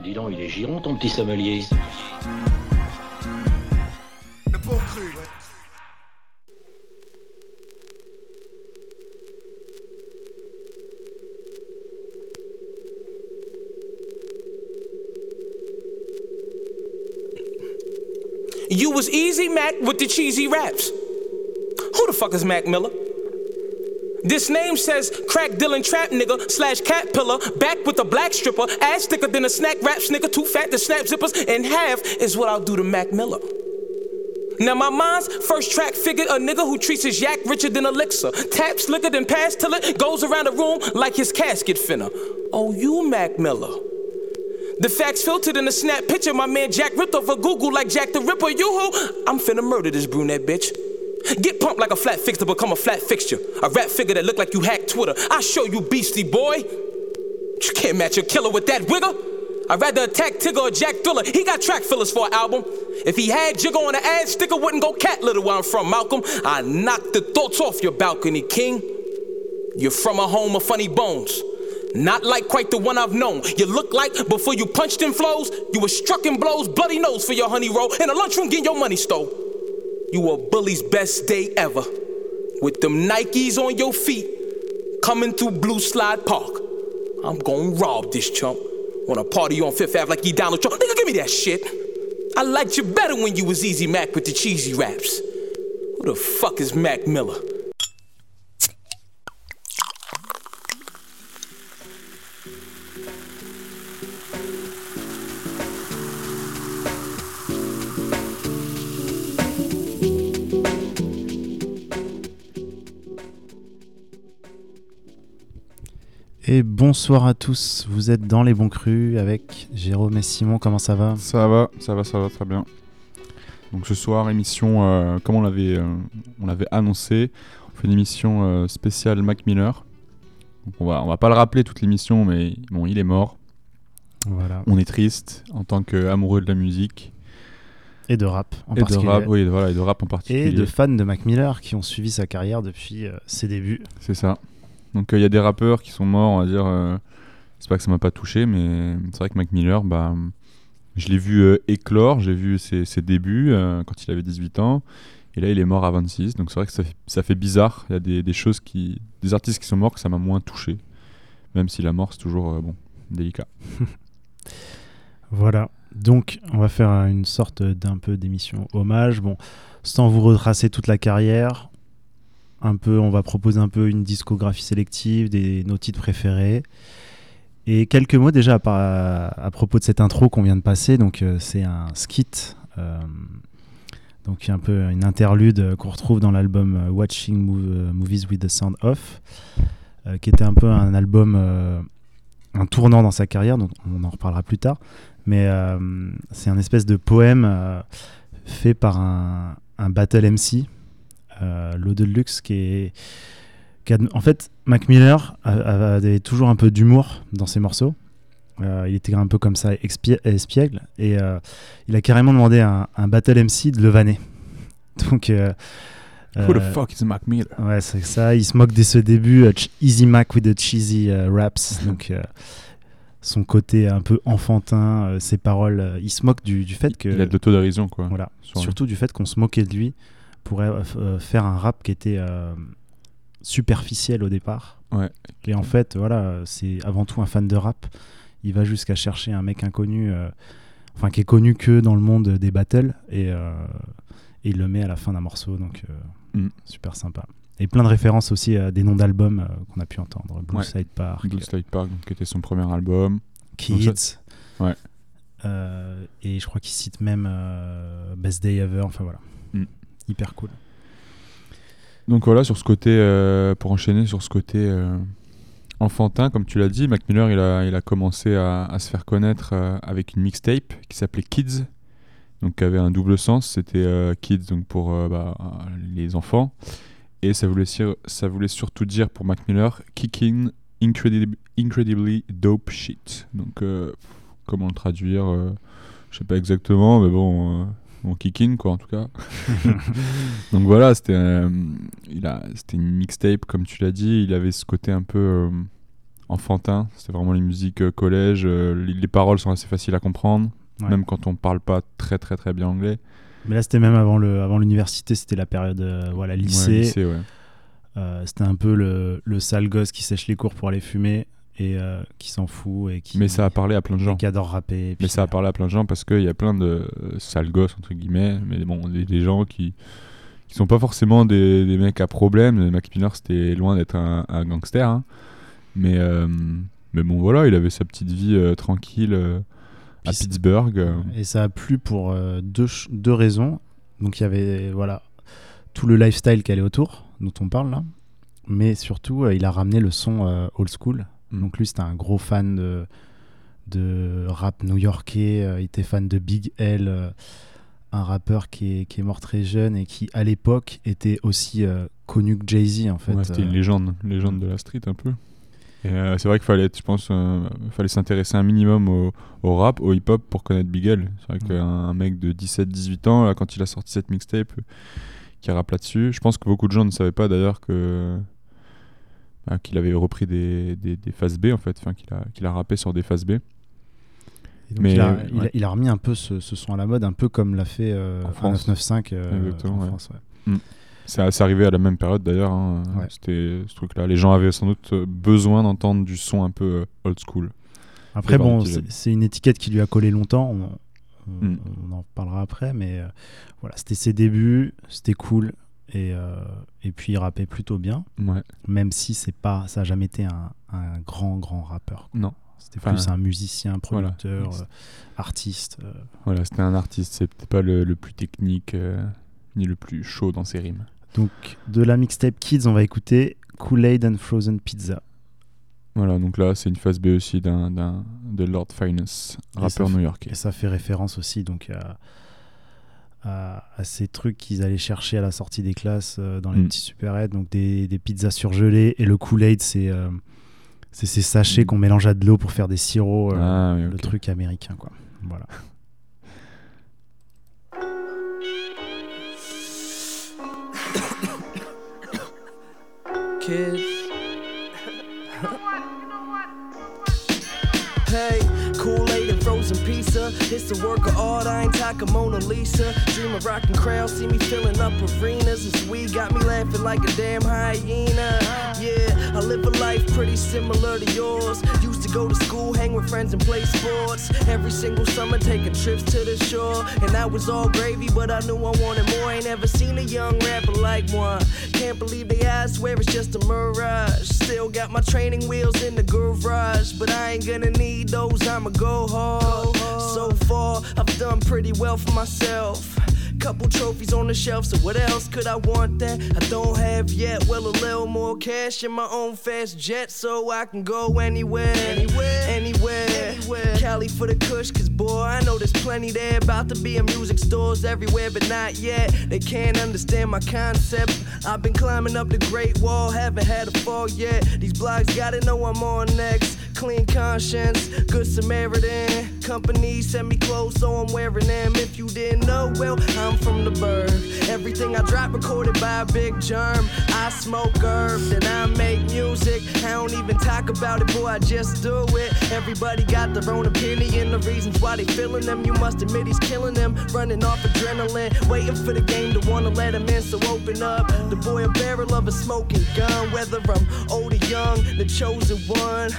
Dis donc, il est giron ton petit sommelier. Le bon cru, ouais. You was Easy Mac with the cheesy raps. Who the fuck is Mac Miller? This name says crack dealing trap nigga slash cat pillar, back with a black stripper, ass thicker than a snack rap nigga, too fat to snap zippers in half is what I'll do to Mac Miller. Now my mind's first track figured a nigga who treats his yak richer than elixir, taps liquor then pass till it goes around the room like his casket finna. Oh, you Mac Miller. The facts filtered in a snap picture. My man Jack ripped off a Google like Jack the Ripper. You who? I'm finna murder this brunette bitch. Get pumped like a flat fix to become a flat fixture. A rap figure that look like you hacked Twitter. I show you, beastie boy. You can't match a killer with that wigger. I'd rather attack Tigger or Jack Thriller. He got track fillers for an album. If he had Jigger on the ad sticker, wouldn't go cat litter where I'm from, Malcolm. I knocked the thoughts off your balcony, King. You're from a home of funny bones. Not like quite the one I've known. You look like before you punched in flows, you were struck in blows, bloody nose for your honey roll, in a lunchroom getting your money stole. You were bully's best day ever. With them Nikes on your feet, coming through Blue Slide Park. I'm gonna rob this chump. Wanna party on Fifth Ave like he Donald Trump. Nigga, give me that shit. I liked you better when you was Easy Mac with the cheesy raps. Who the fuck is Mac Miller? Et bonsoir à tous, vous êtes dans les bons crus avec Jérôme et Simon, comment ça va Ça va, ça va, ça va très bien. Donc ce soir, émission, euh, comme on l'avait, euh, on l'avait annoncé, on fait une émission euh, spéciale Mac Miller. Donc on va, on va pas le rappeler toute l'émission, mais bon, il est mort. Voilà. On est triste en tant qu'amoureux de la musique Et de rap en et de particulier. rap, oui, voilà, et de rap en particulier. et de fans de Mac Miller qui ont suivi sa carrière depuis euh, ses débuts. C'est ça. Donc il y a des rappeurs qui sont morts, on va dire. euh, c'est pas que ça m'a pas touché, mais c'est vrai que Mac Miller, bah, je l'ai vu euh, éclore, j'ai vu ses, ses débuts euh, quand il avait 18 ans. Et là, il est mort à 26. Donc c'est vrai que ça fait, ça fait bizarre. Il y a des, des choses qui. Des artistes qui sont morts que ça m'a moins touché. Même si la mort, c'est toujours euh, bon, délicat. Voilà. Donc, on va faire euh, une sorte d'un peu d'émission hommage. Bon, sans vous retracer toute la carrière, un peu, on va proposer un peu une discographie sélective, des, nos titres préférés. Et quelques mots déjà à, propos de cette intro qu'on vient de passer. Donc, euh, c'est un skit. euh, donc, un peu une interlude qu'on retrouve dans l'album euh, Watching Mo- Movies with the Sound Off, qui était un peu un album, un tournant dans sa carrière, dont on en reparlera plus tard. Mais c'est un espèce de poème fait par un battle MC, euh, Low Deluxe, qui est. qui a- en fait, Mac Miller avait toujours un peu d'humour dans ses morceaux. Euh, il était un peu comme ça, espiègle. Et euh, il a carrément demandé à un, un battle MC de le vanner. Donc. euh, Who the euh, fuck is Mac Miller? Ouais, c'est ça. Il se moque dès ce début. Easy Mac with the cheesy raps. Donc, euh, son côté un peu enfantin, euh, ses paroles. euh, il se moque du, du fait que. Il a de l'autodérision, quoi. Voilà. sur lui. Surtout du fait qu'on se moquait de lui pour euh, euh, faire un rap qui était euh, superficiel au départ. Ouais. Et en fait, voilà, c'est avant tout un fan de rap. Il va jusqu'à chercher un mec inconnu, euh, enfin qui est connu que dans le monde des battles, et, euh, et il le met à la fin d'un morceau, donc euh, Mm. super sympa. Et plein de références aussi à des noms d'albums qu'on a pu entendre. Blue Ouais. Side Park, Blue Slide Park, donc, qui était son premier album. Kids. Ouais. Et je crois qu'il cite même Best Day Ever. Enfin voilà. Cool. Donc voilà, sur ce côté, euh, pour enchaîner sur ce côté euh, enfantin, comme tu l'as dit, Mac Miller, il a, il a commencé à, se faire connaître euh, avec une mixtape qui s'appelait Kids, donc qui avait un double sens. C'était Kids donc pour bah, les enfants, et ça voulait, ça voulait surtout dire pour Mac Miller, Kicking incredib- Incredibly Dope Shit. Donc comment le traduire Je sais pas exactement, mais bon, bon kicking quoi en tout cas. Donc voilà, c'était euh, il a c'était une mixtape comme tu l'as dit, il avait ce côté un peu euh, enfantin. C'était vraiment les musiques euh, collège. les, les paroles sont assez faciles à comprendre, Ouais. même quand on parle pas très très très bien anglais. Mais là, c'était même avant le, avant l'université, c'était la période voilà Ouais, lycée. ouais. C'était un peu le, le sale gosse qui sèche les cours pour aller fumer et euh, qui s'en fout et qui, Mais ça a parlé à plein de gens. qui adore rapper. Mais ça a parlé à plein de gens parce qu'il y a plein de euh, sales gosses, entre guillemets, mais bon, des, des gens qui qui sont pas forcément des, des mecs à problème. Mac Miller, c'était loin d'être un, un gangster. hein. Mais, euh, mais bon, voilà, il avait sa petite vie euh, tranquille à Pittsburgh. Et ça a plu pour deux, deux raisons. Donc il y avait voilà tout le lifestyle qui allait autour, dont on parle là. Mais surtout, il a ramené le son old school. Mm. Donc lui, c'était un gros fan de, de rap new-yorkais. euh, il était fan de Big L, euh, un rappeur qui est, qui est mort très jeune et qui, à l'époque, était aussi euh, connu que Jay-Z, en fait. Ouais, c'était une légende, légende de la street un peu. Euh, c'est vrai qu'il fallait, être, je pense, euh, fallait s'intéresser un minimum au, au rap, au hip-hop pour connaître Big L. C'est vrai qu'un un mec de 17-18 ans, là, quand il a sorti cette mixtape, euh, qui rappe là-dessus, je pense que beaucoup de gens ne savaient pas d'ailleurs que bah, qu'il avait repris des, des, des phases B en fait, enfin qu'il a, qu'il a rappé sur des phases B. et donc mais, il, a, il a- ouais. il a remis un peu ce, ce son à la mode, un peu comme l'a fait euh, En France. 995 euh, en ouais. France. ouais. C'est c'est arrivé à la même période d'ailleurs. hein. C'était ce truc-là. Les gens avaient sans doute besoin d'entendre du son un peu euh, old school. Après, bon, c'est une étiquette qui lui a collé longtemps. On, on- Mm. on en parlera après, mais euh, voilà, c'était ses débuts, c'était cool. Et, euh, et puis il rappait plutôt bien, Ouais. même si c'est pas, ça n'a jamais été un, un grand, grand rappeur. quoi. Non. C'était Enfin, plus un musicien, voilà. producteur, euh, artiste. euh. Voilà, c'était un artiste, c'était pas le, le plus technique ni le plus chaud dans ses rimes. Donc, de la mixtape Kids, on va écouter Kool-Aid and Frozen Pizza. Voilà, donc là, c'est une phase B aussi d'un, d'un- de Lord Finance, rappeur fait- new-yorkais. Et ça fait référence aussi donc à, à, à ces trucs qu'ils allaient chercher à la sortie des classes euh, dans les Mm. petits super donc des, des pizzas surgelées. Et le Kool-Aid, c'est euh, c'est ces sachets Mm. qu'on mélange à de l'eau pour faire des sirops. euh, Ah, oui, Le truc américain, quoi. Voilà. kids. Kool-Aid and frozen pizza. It's the work of art, I ain't talking Mona Lisa. Dream of rocking crowds, see me filling up arenas. This weed got me laughing like a damn hyena. Yeah, I live a life pretty similar to yours. Used to go to school, hang with friends, and play sports. Every single summer, taking trips to the shore. And that was all gravy, but I knew I wanted more. Ain't ever seen a young rapper like one. Can't believe they asked swear it's just a mirage. Still got my training wheels in the garage, but I ain't gonna need those. I'ma go hard. So far, I've done pretty well for myself. Couple trophies on the shelf, so what else could I want that I don't have yet? Well, a little more cash in my own fast jet, so I can go anywhere, anywhere, anywhere. anywhere. Cali for the kush, cause boy, I know there's plenty there. About to be in music stores everywhere, but not yet. They can't understand my concept. I've been climbing up the Great Wall, haven't had a fall yet. These blogs gotta know I'm on next. Clean conscience, good Samaritan. Company send me clothes, so I'm wearing them. If you didn't know, well, I'm from the burg. Everything I drop recorded by a big germ. I smoke herb, then I make music. I don't even talk about it, boy, I just do it. Everybody got their own opinion, the reasons why they feeling them. You must admit he's killing them, running off adrenaline, waiting for the game to wanna let him in. So open up, the boy a barrel of a smoking gun. Whether I'm old or young, the chosen one.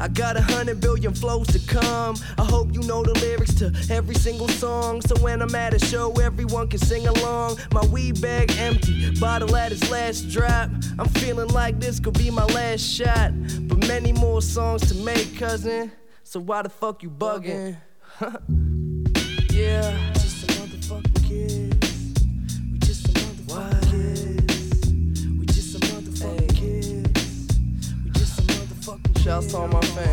I got a hundred billion flows to come. I hope you know the lyrics to every single song. So when I'm at a show, everyone can sing along. My weed bag empty, bottle at its last drop. I'm feeling like this could be my last shot. But many more songs to make, cousin. So why the fuck you bugging? yeah. Just a motherfucking kids. We just a motherfucking kids. We just a motherfucking kids. We just a motherfucking Shouts to all my fans,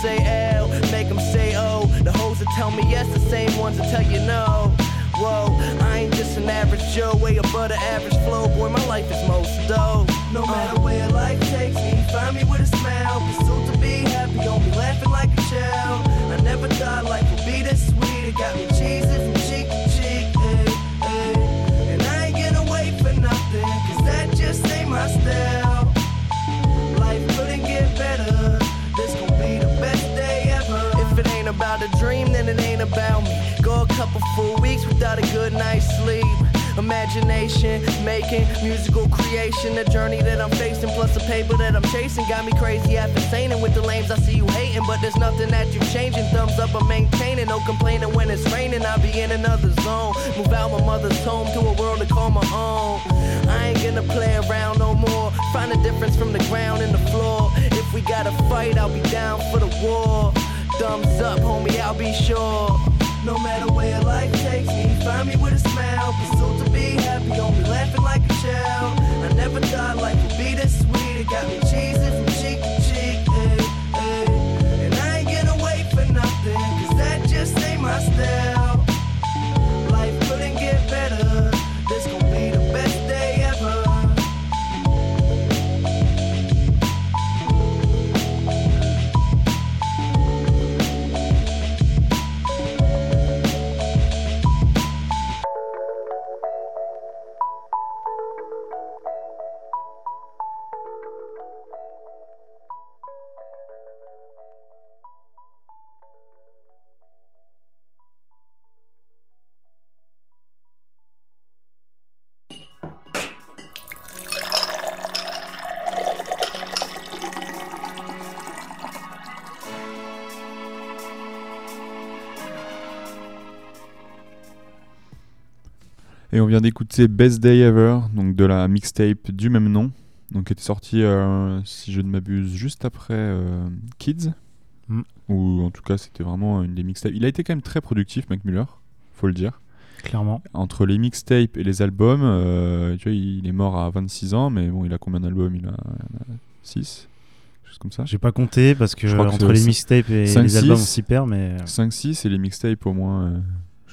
say L, make them say O. The hoes that tell me yes, the same ones that tell you no. Whoa, I ain't just an average Joe, way above the average flow. Boy, my life is most dope. No matter where life takes me, find me with a smile. Pursuit to be happy, on me laughing like a child. I never thought life would be this sweet. It got me cheesy couple full weeks without a good night's sleep. Imagination, making musical creation, a journey that I'm facing, plus the paper that I'm chasing. Got me crazy after saying with the lames I see you hating, but there's nothing that you changing. Thumbs up, I'm maintaining, no complaining when it's raining. I'll be in another zone. Move out my mother's home to a world to call my own. I ain't gonna play around no more. Find a difference from the ground and the floor. If we gotta fight, I'll be down for the war. Thumbs up, homie, I'll be sure. No matter where life takes me, find me with a smile. Pursuit to be happy, on me laughing like a child. I never thought life would be this sweet. It got me cheesy from cheek to cheek. Ay, ay. And I ain't gonna wait for nothing, cause that just ain't my style. Vient d'écouter Best Day Ever, donc de la mixtape du même nom, donc qui était sortie, euh, si je ne m'abuse, juste après euh, Kids. Mm. Ou en tout cas, c'était vraiment une des mixtapes. Il a été quand même très productif, Mac Miller, faut le dire. Clairement. Entre les mixtapes et les albums, euh, tu vois, il est mort à 26 ans, mais bon, il a combien d'albums? Il a 6 Chose comme ça. J'ai pas compté parce que Je crois que entre les mixtapes et les albums, on six. s'y perd, mais 5-6 et les mixtapes au moins,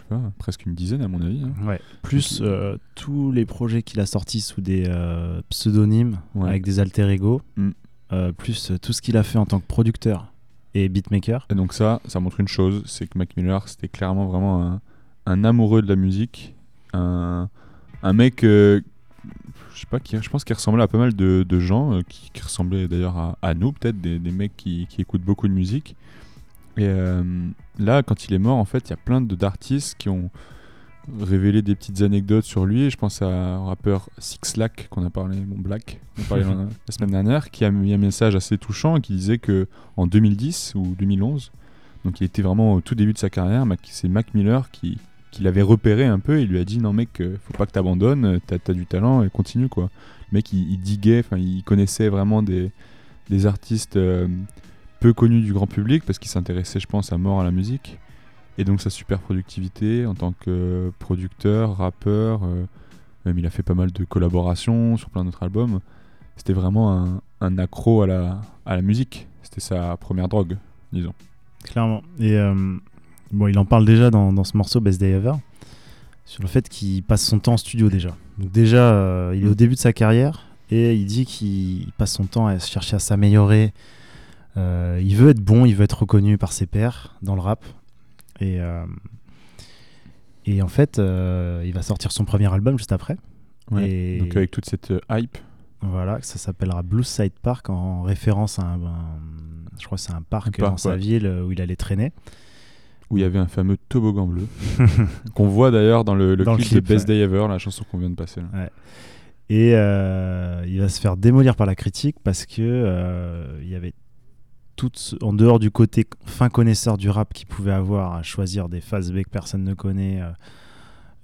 pas, presque une dizaine à mon avis. hein. ouais. Plus Donc, euh, tous les projets qu'il a sortis sous des euh, pseudonymes Ouais. avec des alter ego, Mm. euh, plus euh, tout ce qu'il a fait en tant que producteur et beatmaker. Et donc ça, ça montre une chose, c'est que Mac Miller, c'était clairement vraiment un, un amoureux de la musique, un, un mec, euh, je sais pas, qui, je pense qu'il ressemblait à pas mal de, de gens, euh, qui, qui ressemblaient d'ailleurs à, à nous peut-être, des, des mecs qui, qui écoutent beaucoup de musique. Et euh, là, quand il est mort, en fait, il y a plein d'artistes qui ont révélé des petites anecdotes sur lui. Je pense à un rappeur Six Lack qu'on a parlé, mon Black, on la, semaine dernière, qui a mis un message assez touchant qui disait que en 2010 ou 2011, donc il était vraiment au tout début de sa carrière, Mac- c'est Mac Miller qui, qui l'avait repéré un peu et il lui a dit non mec, euh, faut pas que t'abandonnes, t'as as du talent et continue quoi. Le mec il, il diguait, enfin il connaissait vraiment des, des artistes euh, peu connus du grand public parce qu'il s'intéressait je pense à mort à la musique. Et donc sa super productivité en tant que producteur, rappeur, euh, même il a fait pas mal de collaborations sur plein d'autres albums. C'était vraiment un, accro à la, à la musique. C'était sa première drogue, disons. Clairement. Et euh, bon, il en parle déjà dans, dans ce morceau Best Day Ever, sur le fait qu'il passe son temps en studio déjà. Donc déjà, euh, il est au début de sa carrière et il dit qu'il passe son temps à chercher à s'améliorer. Euh, il veut être bon, il veut être reconnu par ses pairs dans le rap. Et, euh, et en fait, euh, il va sortir son premier album juste après. Et- Donc avec toute cette hype, Voilà, ça s'appellera Blue Side Park en référence à un, un- je crois c'est un parc, Un parc, dans sa ouais. ville où il allait traîner. où il y avait un fameux toboggan bleu, qu'on voit d'ailleurs dans le, le Dans le clip, de Best ouais. Day Ever, la chanson qu'on vient de passer. là. Et il va se faire démolir par la critique parce que il y avait tout en dehors du côté fin connaisseur du rap qu'il pouvait avoir à choisir des phases B que personne ne connaît. euh,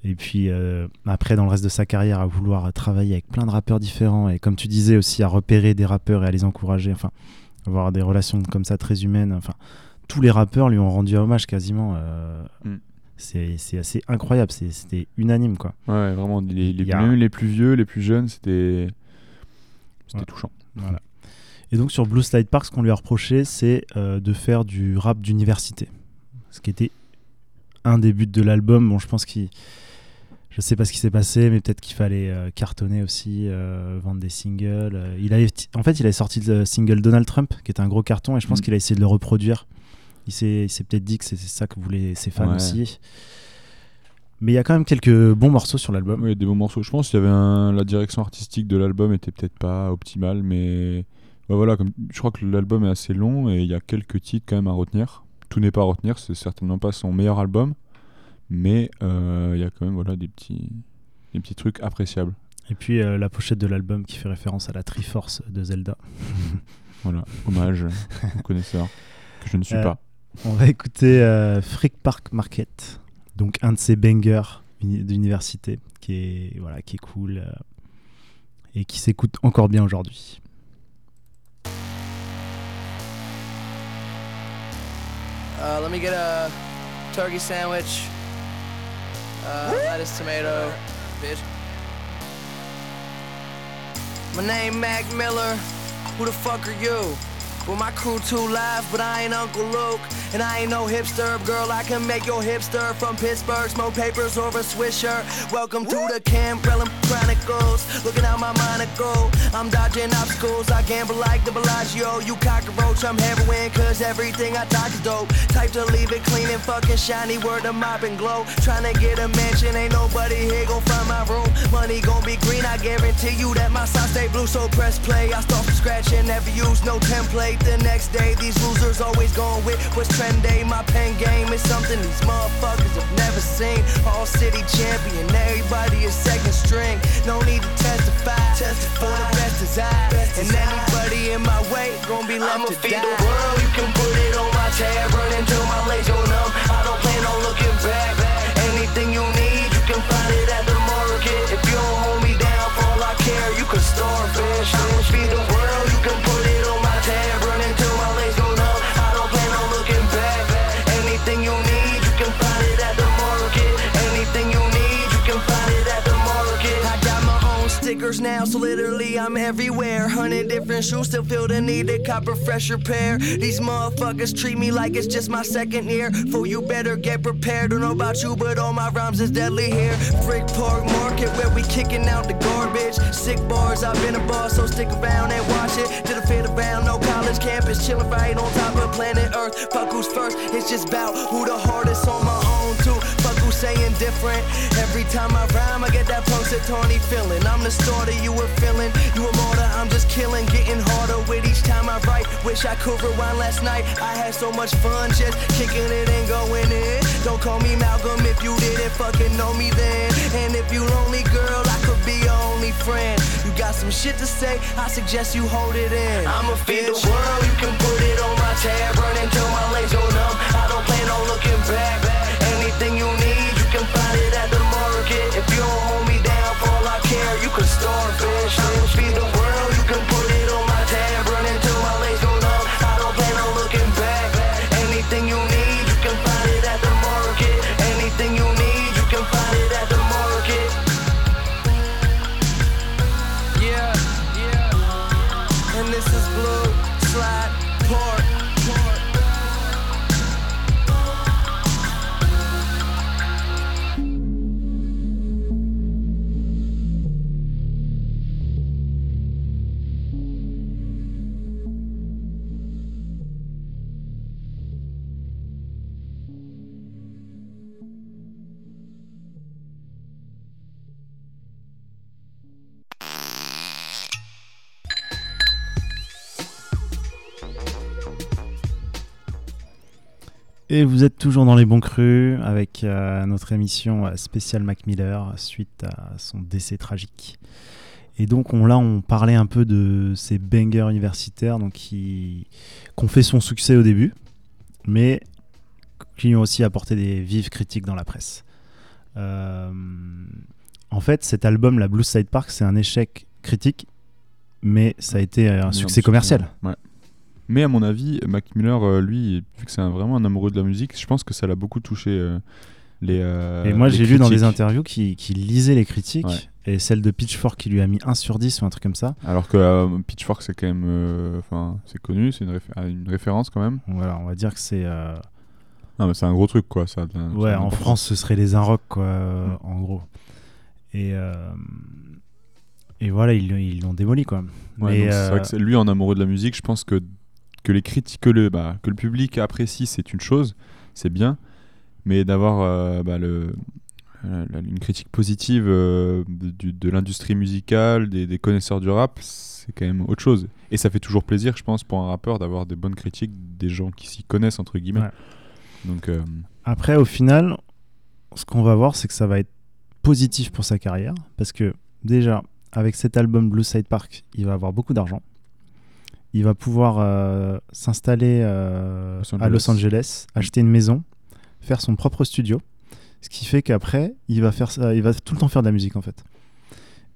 et puis euh, après, dans le reste de sa carrière, à vouloir travailler avec plein de rappeurs différents et comme tu disais aussi à repérer des rappeurs et à les encourager, enfin avoir des relations comme ça très humaines. Enfin, tous les rappeurs lui ont rendu hommage quasiment. euh, Mm. C'est assez incroyable, c'était unanime quoi. Ouais, vraiment, les, les, a- plus vieux, les plus jeunes, c'était c'était Ouais. touchant. Voilà. Et donc sur Blue Slide Park, ce qu'on lui a reproché, c'est euh, de faire du rap d'université. Ce qui était un des buts de l'album. Bon, je pense qu'il. Je sais pas ce qui s'est passé, mais peut-être qu'il fallait euh, cartonner aussi, euh, vendre des singles. Il avait, en fait, il avait sorti le single Donald Trump, qui était un gros carton, et je pense Mm. qu'il a essayé de le reproduire. Il s'est peut-être dit que c'est c'est ça que voulaient ses fans Ouais. aussi. Mais il y a quand même quelques bons morceaux sur l'album. Oui, il y a des bons morceaux. Je pense qu'il y avait un... la direction artistique de l'album était peut-être pas optimale, mais bah voilà, comme... je crois que l'album est assez long et il y a quelques titres quand même à retenir. Tout n'est pas à retenir, c'est certainement pas son meilleur album, mais euh, il y a quand même voilà des petits des petits trucs appréciables. Et puis euh, la pochette de l'album qui fait référence à la Triforce de Zelda. Voilà, hommage aux connaisseurs que je ne suis Euh, pas. On va écouter Freak Park Market, donc un de ces bangers uni- d'université qui est voilà qui est cool et qui s'écoute encore bien aujourd'hui. Uh, let me get a turkey sandwich, uh, lettuce, tomato, bitch. My name Mac Miller. Who the fuck are you? Well, my crew too live, but I ain't Uncle Luke. And I ain't no hipster, girl. I can make your hipster from Pittsburgh. Smoke papers over a Swisher. Welcome to the Cambrellum Chronicles. Looking out my monocle. I'm dodging obstacles. I gamble like the Bellagio. You cockroach, I'm heroin, cause everything I talk is dope. Type to leave it clean and fucking shiny. Word of mop and glow. Trying to get a mansion, ain't nobody here gon' find my room. Money gon' be green, I guarantee you that my socks stay blue. So press play. I start from scratch and never use no template. The next day, these losers always going with what's trendy. My pen game is something these motherfuckers have never seen. All city champion, everybody is second string. No need to testify. Testify. For the best is I. and anybody in my way gon' be left I'ma to feed die. the world, you can put it on my tab, run until my legs go numb. I don't plan on looking stickers now, so literally I'm everywhere. Hundred different shoes, still feel the need to cop a fresher pair. These motherfuckers treat me like it's just my second year. Fool, you better get prepared. Don't know about you, but all my rhymes is deadly here. Frick Park Market, where we kicking out the garbage. Sick bars, I've been a boss, so stick around and watch it. Did a fit around, no college campus, chilling right on top of planet Earth. Fuck who's first, it's just about who the hardest on my own too. Saying different. Every time I rhyme, I get that Tawny feeling. I'm the starter, you were feeling. You a martyr, I'm just killing. Getting harder with each time I write. Wish I could rewind last night. I had so much fun just kicking it and going in. Don't call me Malcolm if you didn't fucking know me then. And if you lonely girl, I could be your only friend. You got some shit to say, I suggest you hold it in. I'ma feed the world, you can put it on my tab, run until my legs go numb. I don't plan on looking back. Anything you need, Station. Et vous êtes toujours dans les bons crus avec euh, notre émission euh, spéciale Mac Miller suite à son décès tragique. Et donc on, là, on parlait un peu de ces bangers universitaires donc qui, qui ont fait son succès au début, mais qui lui ont aussi apporté des vives critiques dans la presse. Euh, en fait, cet album, la Blue Side Park, c'est un échec critique, mais ça a été un succès commercial. Ouais. Mais à mon avis, Mac Miller, euh, lui, vu que c'est vraiment un amoureux de la musique, je pense que ça l'a beaucoup touché. euh, les, euh, Et moi, j'ai lu dans des interviews qu'il lisait les critiques, Ouais. et celle de Pitchfork qui lui a mis 1 sur 10 ou un truc comme ça. Alors que euh, Pitchfork, c'est quand même. euh, Enfin, c'est connu, c'est une, une référence quand même. Voilà, on va dire que c'est. Non, mais c'est un gros truc, quoi. Ça, Ouais, en. France, ce serait les Inrocks, quoi, Mm. en gros. Et, et voilà, ils l'ont démoli, quoi. Ouais, Mais, donc vrai que lui, en amoureux de la musique, je pense que, que les critiques, que le, bah, que le public apprécie, c'est une chose, c'est bien. Mais d'avoir euh, bah, le, euh, une critique positive euh, de, du- de l'industrie musicale, des, des connaisseurs du rap, c'est quand même autre chose. Et ça fait toujours plaisir, je pense, pour un rappeur d'avoir des bonnes critiques, des gens qui s'y connaissent, entre guillemets. Ouais. Donc, Après, au final, ce qu'on va voir, c'est que ça va être positif pour sa carrière. Parce que, déjà, avec cet album Blue Side Park, il va avoir beaucoup d'argent. Il va pouvoir euh, s'installer euh, à Los Angeles. Acheter une maison, faire son propre studio. Ce qui fait qu'après, il va faire ça, il va tout le temps faire de la musique en fait.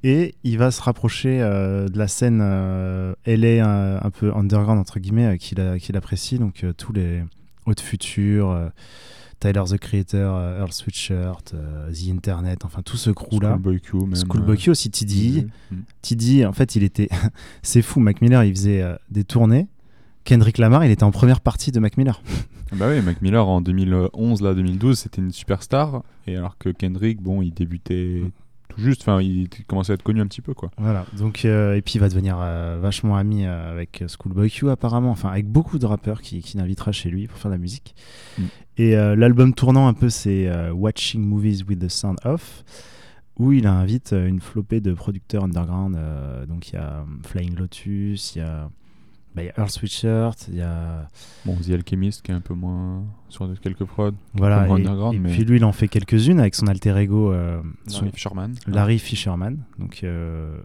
Et il va se rapprocher euh, de la scène LA un, un peu underground entre guillemets qu'il apprécie, donc tous les Haute Future, euh, Tyler the Creator, euh, Earl Sweatshirt, euh, The Internet, enfin tout ce crew là. Schoolboy Q, même. Schoolboy Q aussi, TDI. mm. TDI, en fait, il était. C'est fou, Mac Miller, il faisait euh, des tournées. Kendrick Lamar, il était en première partie de Mac Miller. Bah oui, Mac Miller en 2011, là, 2012, c'était une superstar. Et alors que Kendrick, bon, il débutait tout juste. Enfin, il commençait à être connu un petit peu, quoi. Voilà. Donc, euh, et puis, il va devenir euh, vachement ami euh, avec Schoolboy Q, apparemment. Enfin, avec beaucoup de rappeurs qui, qui l'invitera chez lui pour faire de la musique. Mm. Et euh, l'album tournant un peu, c'est euh, Watching Movies with the Sound Off, où il invite euh, une flopée de producteurs underground. donc, il y a euh, Flying Lotus, il y a. bah, il y a Earl Sweatshirt, il y a Bon, The Alchemist, qui est un peu moins sur quelques prods. Voilà, et, underground, et mais- puis lui, il en fait quelques-unes avec son alter ego, euh, son- Larry Fisherman. Larry Fisherman. Donc, euh,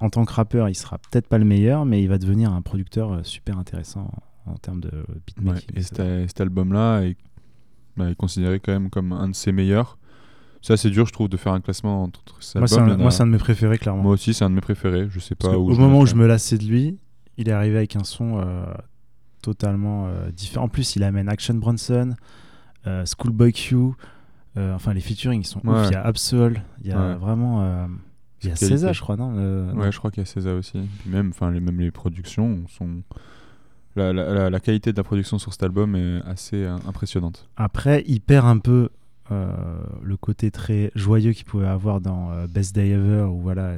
en tant que rappeur, il sera peut-être pas le meilleur, mais il va devenir un producteur super intéressant en, termes de Ouais, beatmaking. et cet, cet album-là est, bah, est considéré quand même comme un de ses meilleurs. C'est assez dur, je trouve, de faire un classement entre ces moi, c'est albums. un, moi, a- c'est un de mes préférés, clairement. Moi aussi, c'est un de mes préférés. Je sais Parce pas où. au je moment où je me lassais de lui, il est arrivé avec un son euh, totalement euh, différent. En plus, il amène Action Bronson, euh, Schoolboy Q. enfin, les featuring, sont Ouais. ouf. Il y a Absol, il y a Ouais. vraiment. il y a. César, je crois, non, non. Ouais, je crois qu'il y a César aussi. Puis même, enfin, les, même les productions sont. La, la- la- la qualité de la production sur cet album est assez euh, impressionnante. Après, il perd un peu euh, le côté très joyeux qu'il pouvait avoir dans euh, Best Day Ever, où voilà.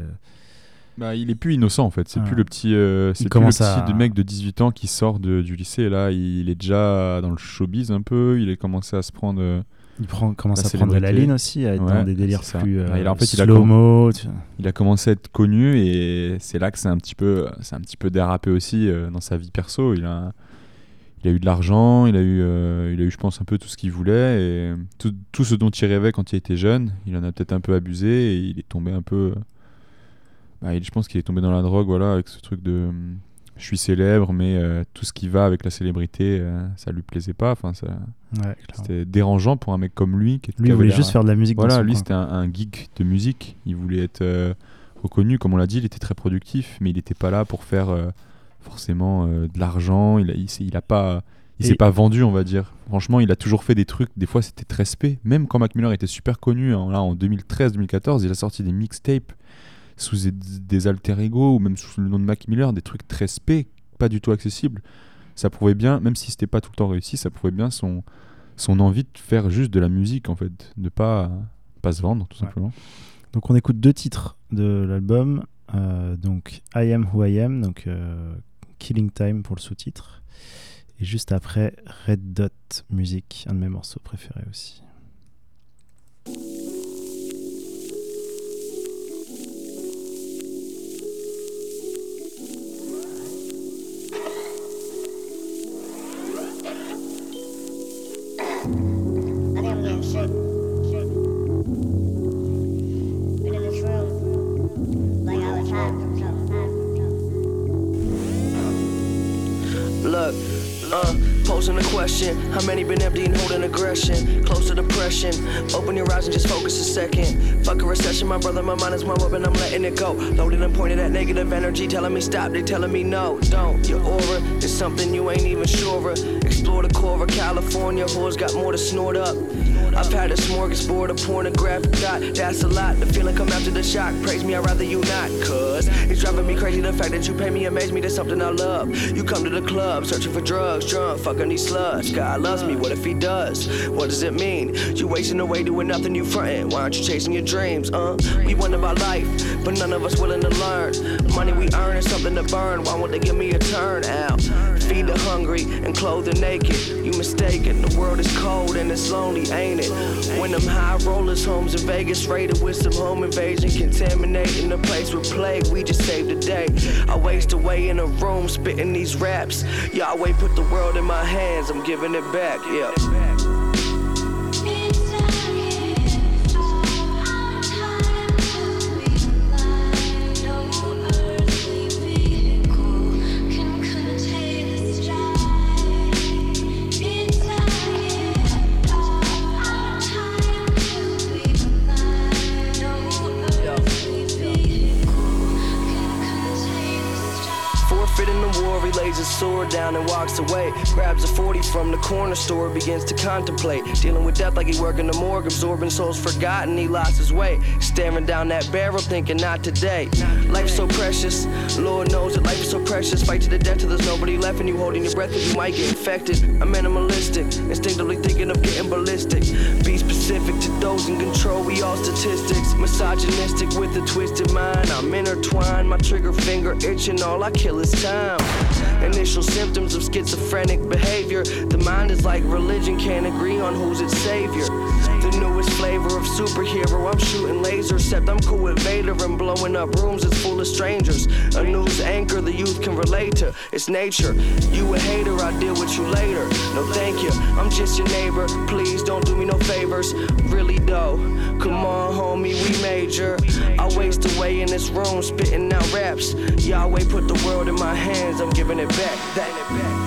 Bah, il est plus innocent en fait. C'est Ah. plus le petit, c'est plus le petit à- mec de 18 ans qui sort de- du lycée. Là, il est déjà dans le showbiz un peu. Il a commencé à se prendre. Il prend, commence à prendre de la ligne aussi, à être Ouais, dans des délires plus euh, en fait, slow-mo. il a commencé à être connu et c'est là que c'est un petit peu, c'est un petit peu dérapé aussi euh, dans sa vie perso. Il a, il a eu de l'argent, il a eu, euh, il a eu, je pense, un peu tout ce qu'il voulait et tout, tout ce dont il rêvait quand il était jeune. Il en a peut-être un peu abusé et il est tombé un peu. bah, il- je pense qu'il est tombé dans la drogue, voilà, avec ce truc de. Je suis célèbre, mais euh, tout ce qui va avec la célébrité, euh, ça lui plaisait pas. Enfin, ça, Ouais, clairement. c'était dérangeant pour un mec comme lui. Qui, qui Lui, il avait voulait juste faire de la musique voilà, lui c'était un, un geek de musique. Il voulait être euh, reconnu, comme on l'a dit, il était très productif, mais il n'était pas là pour faire euh, forcément de l'argent. Il a, il, s'est- il a pas, il s'est pas vendu, on va dire. Franchement, il a toujours fait des trucs. Des fois, c'était très spé. Même quand Mac Miller était super connu, hein, là en 2013-2014, il a sorti des mixtapes sous des, des alter ego ou même sous le nom de Mac Miller, des trucs très spé, pas du tout accessibles. Ça prouvait bien, même si c'était pas tout le temps réussi, ça prouvait bien son son envie de faire juste de la musique en fait, de pas pas se vendre tout Ouais. simplement. Donc on écoute deux titres de l'album. euh, donc I Am Who I Am, donc euh, Killing Time pour le sous-titre. Et juste après Red Dot Music, un de mes morceaux préférés aussi. Second. Fuck a recession, my brother, my mind is my weapon, I'm letting it go. Loaded and pointed at negative energy, telling me stop, they telling me no, don't. Your aura is something you ain't even sure of. Explore the core of California, whores got more to snort up. I've had a smorgasbord of pornographic dot, that's a lot. The feeling come after the shock, praise me, I'd rather you not. Cause it's driving me crazy the fact that you pay me, amaze me, that's something I love. You come to the club, searching for drugs, drunk, fucking these sluts. God loves me, what if he does? What does it mean? You wasting away doing nothing, you frontin'. Why aren't you chasing your dreams, uh? We wonder about life, but none of us willing to learn. Money we earn is something to burn, why won't they give me a turn out? Feed the hungry and clothe the naked. You mistaken, the world is cold and it's lonely, ain't it? When them high rollers homes in Vegas raided with some home invasion, contaminating the place with plague, we just saved the day. I waste away in a room spitting these raps. Yahweh put the world in my hands, I'm giving it back, yeah. Forfeit in the war, he lays his sword down and walks away. Grabs a 40 from the corner store, begins to contemplate. Dealing with death like he work in the morgue, absorbing souls forgotten, he lost his way. Staring down that barrel, thinking not today. Life's so precious, Lord knows that life is so precious. Fight to the death till there's nobody left, and you holding your breath, cause you might get infected. I'm minimalistic, instinctively thinking of getting ballistic. Be specific to those in control, we all statistics. Misogynistic with a twisted mind, I'm intertwined. My trigger finger itching, all I kill is time time. Initial symptoms of schizophrenic behavior. The mind is like religion, can't agree on who's its savior. The newest flavor of superhero, I'm shooting lasers, except I'm cool with Vader and blowing up rooms that's full of strangers. A news anchor the youth can relate to, it's nature. You a hater, I'll deal with you later. No thank you, I'm just your neighbor. Please don't do me no favors. Really though, come on, homie, we major. I waste away in this room, spitting out raps. Yahweh put the world in my hands, I'm giving it back. That it back.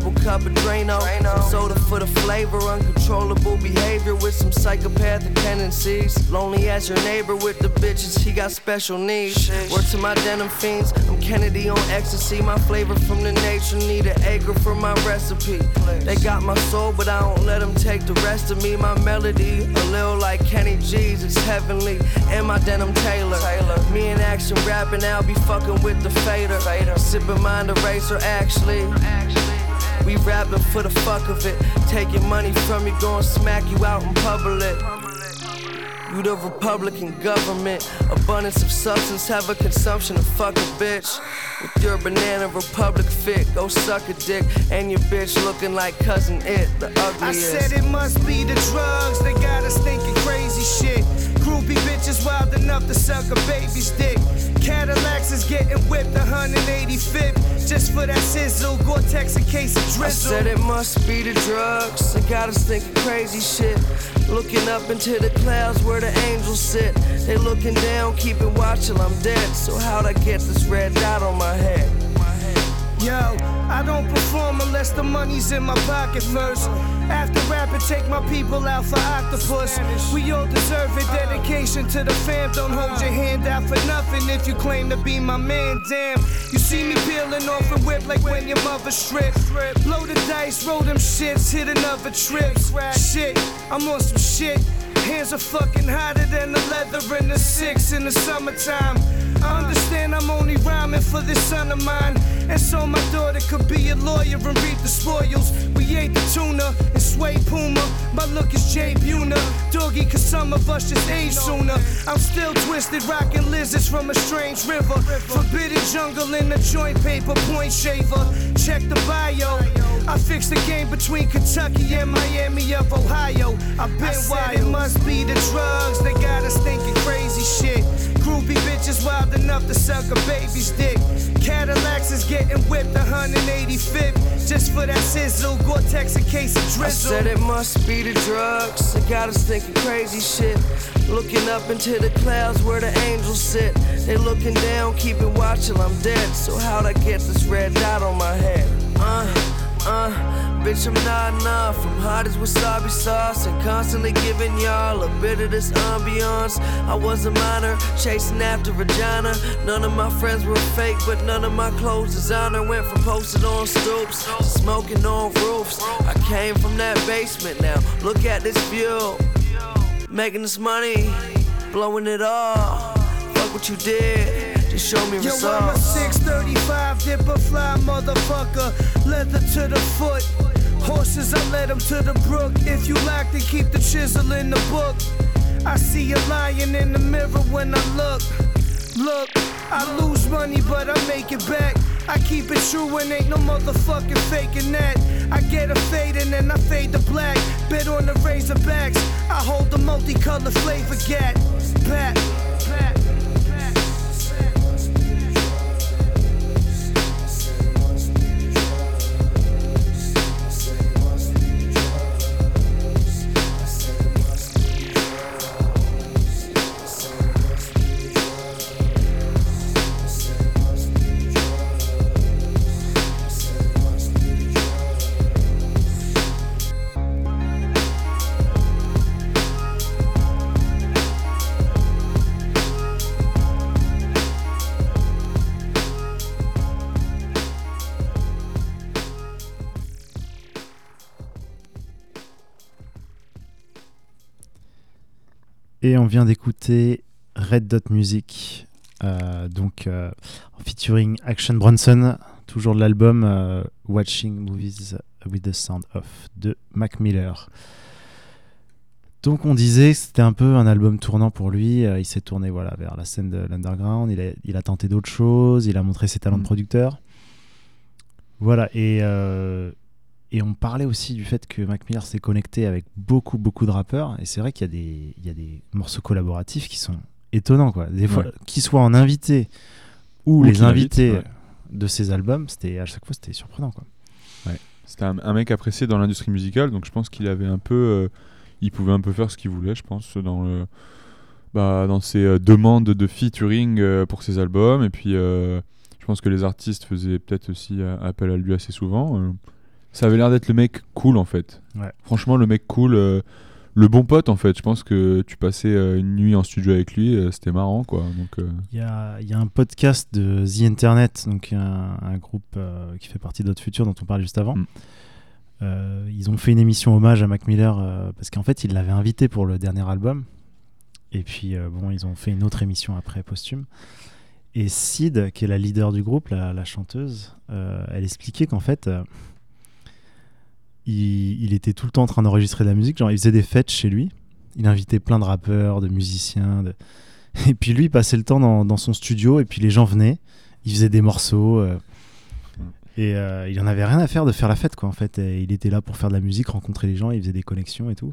Double cup of Drano. Some soda for the flavor, uncontrollable behavior with some psychopathic tendencies. Lonely as your neighbor with the bitches, he got special needs. Word to my denim fiends, I'm Kennedy on ecstasy. My flavor from the nature, need an acre for my recipe. They got my soul, but I don't let them take the rest of me. My melody, a little like Kenny G's, it's heavenly. And my denim Taylor. Me in action rapping, I'll be fucking with the fader. Sipping mind eraser, actually. We rapping for the fuck of it. Taking money from you, gon' smack you out in public. You the Republican government. Abundance of substance, have a consumption of fuck a bitch. With your banana republic fit, go suck a dick. And your bitch looking like cousin it, the ugliest. I said it must be the drugs, they got us thinking crazy shit. Groupie bitches wild enough to suck a baby's dick. Cadillacs is getting whipped 185th just for that sizzle. Gore-Tex in case of I drizzle. said it must be the drugs. They got us thinking crazy shit. Looking up into the clouds where the angels sit. They looking down, keeping watch till I'm dead. So how'd I get this red dot on my head? Yo, I don't perform unless the money's in my pocket first. After rapping, take my people out for octopus. We all deserve it. Dedication to the fam. Don't hold your hand out for nothing if you claim to be my man. Damn, you see me peeling off and whip like when your mother stripped. Blow the dice, roll them shits, hit another trip. Shit, I'm on some shit. Hands are fucking hotter than the leather in the six in the summertime. I understand I'm only rhyming for this son of mine. And so my daughter could be a lawyer and reap the spoils. We ate the tuna and sway Puma. My look is Jay Buna. Doggy, cause some of us just age sooner. I'm still twisted, rocking lizards from a strange river. Forbidden jungle in the joint paper, point shaver. Check the bio. I fixed the game between Kentucky and Miami of Ohio. I've been wild. It must be the drugs, they got us thinking crazy shit. Groovy bitches wild enough to suck a baby's dick. Cadillacs is getting whipped 185th just for that sizzle. Gore-Tex a case of I drizzle. said it must be the drugs. They got us thinking crazy shit. Looking up into the clouds where the angels sit. They looking down, keeping watch till I'm dead. So how'd I get this red dot on my head? Uh, uh, bitch, I'm not enough. I'm hot as wasabi sauce and constantly giving y'all a bit of this ambiance. I was a minor, chasing after vagina. None of my friends were fake, but none of my clothes designer went from posted on stoops to smoking on roofs. I came from that basement now. Look at this view. Making this money, blowing it all. Fuck what you did, just show me Yo, I'm a 635 dipper fly motherfucker. Leather to the foot. Horses, I led them to the brook. If you like to keep the chisel in the book. I see a lion in the mirror when I look. Look, I lose money, but I make it back. I keep it true and ain't no motherfucking faking that. I get a fade and then I fade to black. Bet on the razorbacks. I hold the multicolored flavor gat. Back. Et on vient d'écouter Red Dot Music, euh, donc euh, featuring Action Bronson, toujours de l'album euh, Watching Movies with the Sound Off de Mac Miller. Donc on disait que c'était un peu un album tournant pour lui. il s'est tourné voilà, vers la scène de l'underground. Il a, il a tenté d'autres choses. Il a montré ses talents de Mm. producteur. Voilà. Et, et on parlait aussi du fait que Mac Miller s'est connecté avec beaucoup, beaucoup de rappeurs. Et c'est vrai qu'il y, a des- il y a des morceaux collaboratifs qui sont étonnants. Quoi. Des fois, Ouais. qu'ils soient en invité ou, Ou les invite, invités ouais. de ses albums, c'était à chaque fois c'était surprenant. Quoi. C'était un, un mec apprécié dans l'industrie musicale, donc je pense qu'il avait un peu. euh, il pouvait un peu faire ce qu'il voulait, je pense, dans, le, bah, dans ses euh, demandes de featuring euh, pour ses albums. Et puis, euh, je pense que les artistes faisaient peut-être aussi appel à lui assez souvent. Ça avait l'air d'être le mec cool en fait. Ouais. Franchement, le mec cool, euh, le bon pote en fait. Je pense que tu passais euh, une nuit en studio avec lui, euh, c'était marrant quoi. Donc, Il y a, il y a un podcast de The Internet, donc un, un groupe qui fait partie d'Autre Futur dont on parlait juste avant. Mm. Ils ont fait une émission hommage à Mac Miller parce qu'en fait, ils l'avaient invité pour le dernier album. Et puis, bon, ils ont fait une autre émission après, posthume. Et Sid, qui est la leader du groupe, la, la chanteuse, elle expliquait qu'en fait, il, il était tout le temps en train d'enregistrer de la musique. Genre, il faisait des fêtes chez lui. Il invitait plein de rappeurs, de musiciens. de- Et puis lui, il passait le temps dans, dans son studio. Et puis les gens venaient. Il faisait des morceaux. euh, et euh, il en avait rien à faire de faire la fête, quoi, en fait. Et il était là pour faire de la musique, rencontrer les gens. Il faisait des connexions et tout.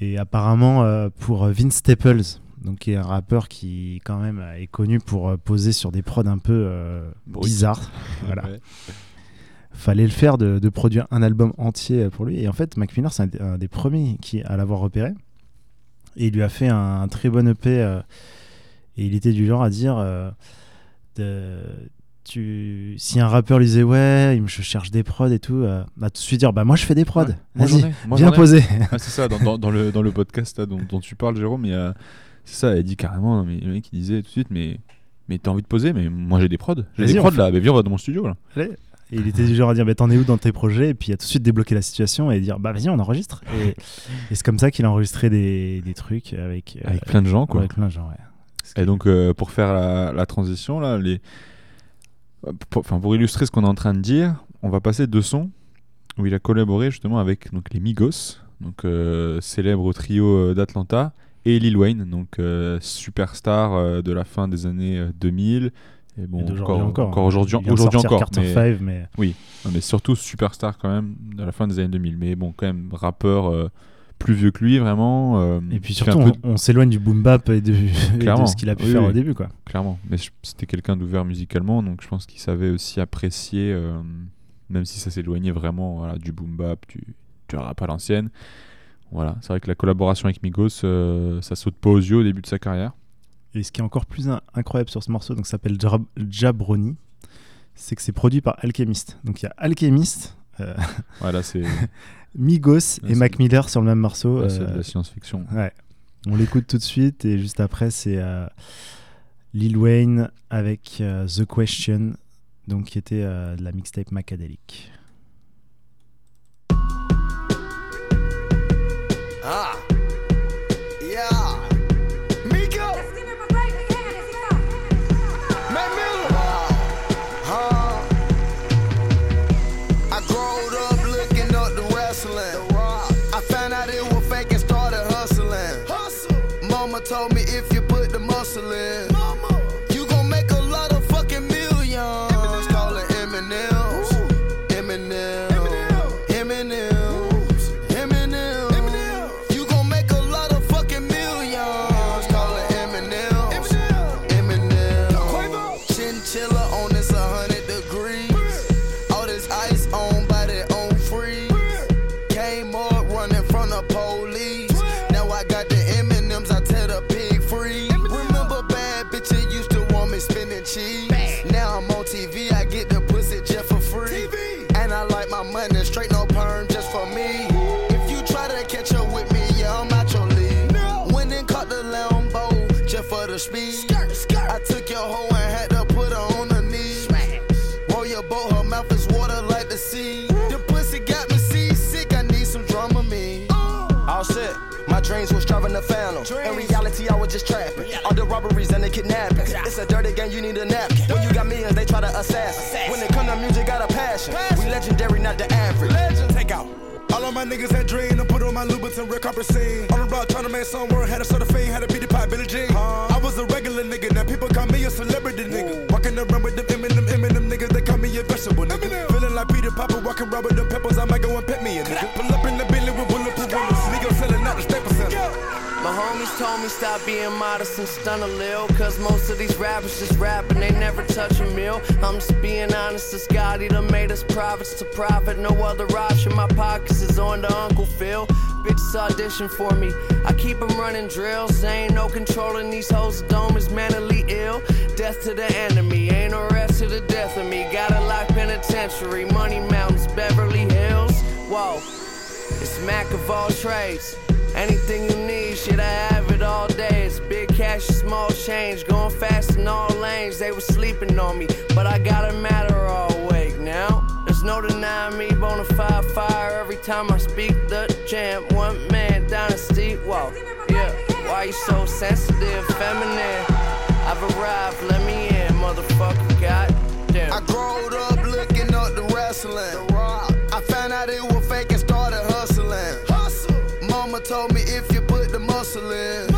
Et apparemment, euh, pour Vince Staples, donc qui est un rappeur qui, quand même, est connu pour poser sur des prods un peu bizarres. voilà ouais. Fallait le faire de, de produire un album entier pour lui. Et en fait, Mac Miller, c'est un, des- un des premiers qui, à l'avoir repéré. Et il lui a fait un, un très bon EP. euh, et il était du genre à dire euh, de- tu, si un rappeur lui disait Ouais, il me, je cherche des prods et tout, euh, bah, tout de suite dire Bah, moi je fais des prods. Ouais, Vas-y, viens poser. Ah, c'est ça, dans, dans- dans le, dans le podcast là, dont, dont tu parles, Jérôme, il c'est ça, elle dit carrément, non, mais le mec il disait tout de suite, mais, mais t'as envie de poser, mais moi j'ai des prods, j'ai des prods fait. là, mais viens, on va dans mon studio là. Et il était du genre à dire bah, T'en es où dans tes projets? Et puis il a tout de suite débloqué la situation et dire Bah, vas-y, on enregistre. Et, et c'est comme ça qu'il a enregistré des, des trucs avec, euh, Avec plein de gens quoi. avec plein de gens. ouais. Et donc, euh, pour faire la, la transition, là, les... pour, enfin, pour illustrer ce qu'on est en train de dire, on va passer deux sons où il a collaboré justement avec donc, les Migos, donc euh, célèbre trio d'Atlanta, et Lil Wayne, donc euh, superstar euh, de la fin des années euh, 2000. Et bon, Et encore, encore. aujourd'hui, vient de aujourd'hui sortir encore. Carter mais- 5, mais non, mais surtout superstar quand même de la fin des années 2000. Mais bon, quand même, rappeur euh, plus vieux que lui, vraiment. euh, Et puis surtout, on, s'éloigne du boom bap et de, et de Clairement. ce qu'il a pu Oui, faire oui. au début. Quoi. clairement. Mais c'était quelqu'un d'ouvert musicalement, donc je pense qu'il savait aussi apprécier, euh, même si ça s'éloignait vraiment voilà, du boom bap, du, du rap à l'ancienne. Voilà, c'est vrai que la collaboration avec Migos, ça saute pas aux yeux au début de sa carrière. Et ce qui est encore plus in- incroyable sur ce morceau, donc s'appelle Jab- Jabroni, c'est que c'est produit par Alchemist. Donc il y a Alchemist, euh, Voilà, c'est Migos et Mac Miller sur le même morceau. c'est de euh, la science-fiction. ouais. On l'écoute tout de suite et juste après c'est euh, Lil Wayne avec euh, The Question, donc qui était euh, de la mixtape Macadelic. Driving the phantom. In reality, I was just trapping. All the robberies and the kidnappings. It's a dirty game, you need a napkin. When you got millions, they try to assassin. When it come to music, got a passion. We legendary, not the average. Legend. Take out. All of my niggas had dream to put on my Louboutin red carpet scene. On the block trying to make some word, had a sort of fame, had a beat the pot, Billie Jean. I was a regular nigga, now people call me a celebrity nigga. Walking around with them Eminem, Eminem niggas, they call me a vegetable nigga. Feeling like Peter Piper, walking around with them peppers, modest and stun a lil. Cause most of these rappers just rapping, they never touch a meal. I'm just being honest, this God, done made us prophets to profit. No other option, my pockets is on the Uncle Phil. bitches audition for me. I keep them running drills. Ain't no controlling these hoes. Dome is mentally ill. Death to the enemy. Ain't no rest to the death of me. Got a life penitentiary. Money Mountains, Beverly Hills. Whoa. It's Mac of all trades. Anything you need, shit, I have cash, small change, going fast in all lanes. They was sleeping on me, but I got a matter all awake now. There's no denying me, bona fide fire every time I speak the jam. One man dynasty, whoa, yeah. Why you so sensitive, feminine? I've arrived, let me in, motherfucker, goddamn. I growed up looking up the wrestling. I found out it was fake and started hustling. Hustle. Mama told me if you put the muscle in,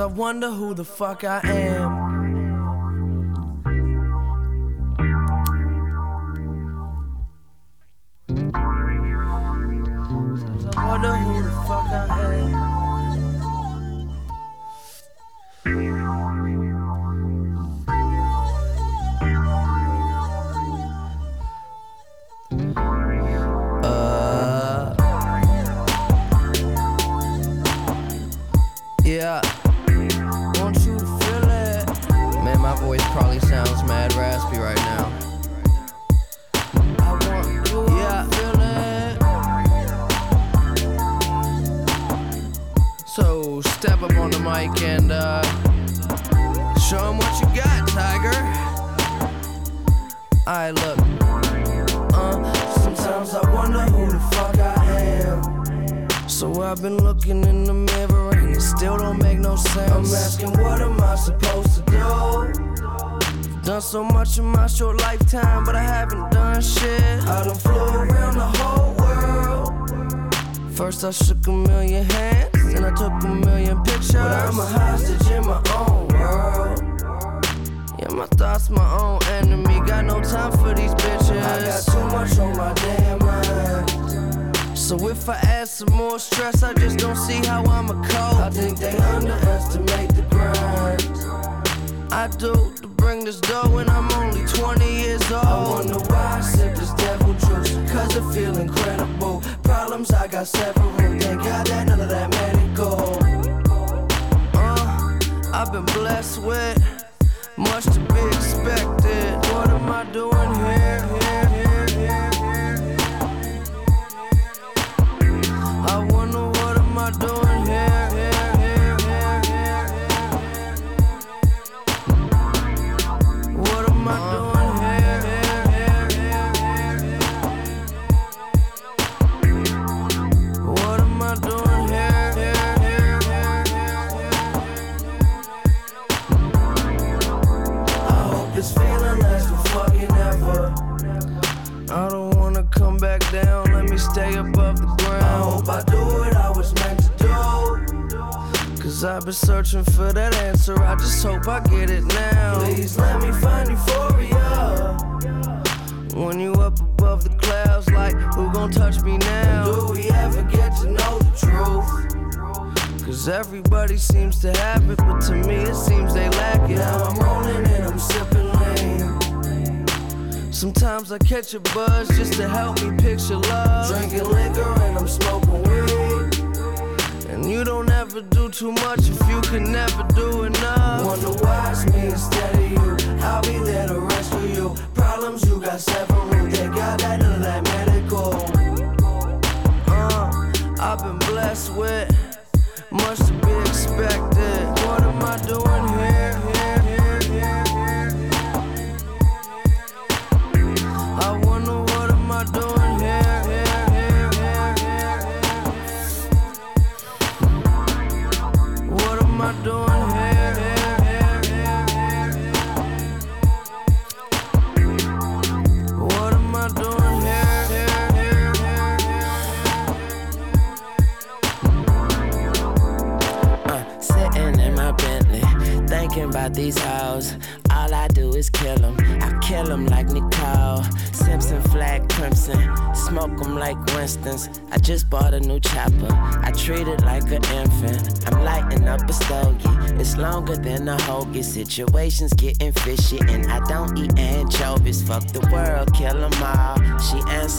I wonder who the fuck I am. I wonder who probably sounds mad raspy right now. I want you yeah. to feel it. So step up on the mic and uh, show 'em what you got, Tiger. I look. Uh, sometimes I wonder who the fuck I am. So I've been looking in the mirror and it still don't make no sense. I'm asking, what am I supposed to do? Done so much in my short lifetime, but I haven't done shit. I done flew around the whole world. First I shook a million hands, then I took a million pictures. But I'm a hostage in my own world. Yeah, my thoughts, my own enemy. Got no time for these bitches. I got too much on my damn mind. So if I add some more stress, I just don't see how I'ma cope. I think they underestimate the grind. I do to bring this dough when I'm only 20 years old. I wonder why I sip this devil juice, cause it feel incredible. Problems, I got several. Thank God that none of that medical. Uh, I've been blessed with much to be expected. What am I doing here, Cause I've been searching for that answer, I just hope I get it now. Please let me find euphoria. When you up above the clouds, like who gon' touch me now? Do we ever get to know the truth? Cause everybody seems to have it, but to me it seems they lack it. Now I'm rolling and I'm sipping lean. Sometimes I catch a buzz just to help me picture love. Drinking liquor and I'm smoking. And you don't ever do too much if you can never do enough. Wonder why it's me instead of you. I'll be there to rescue you. Problems you got several. Thank God that of that medical. Uh, I've been blessed with much to be expected. What am I doing these hoes. All I do is kill them. I kill them like Nicole. Simpson flag crimson. Smoke them like Winston's. I just bought a new chopper. I treat it like an infant. I'm lighting up a stogie. It's longer than a hoagie. Situations getting fishy. And I don't eat anchovies. Fuck the world, kill them all.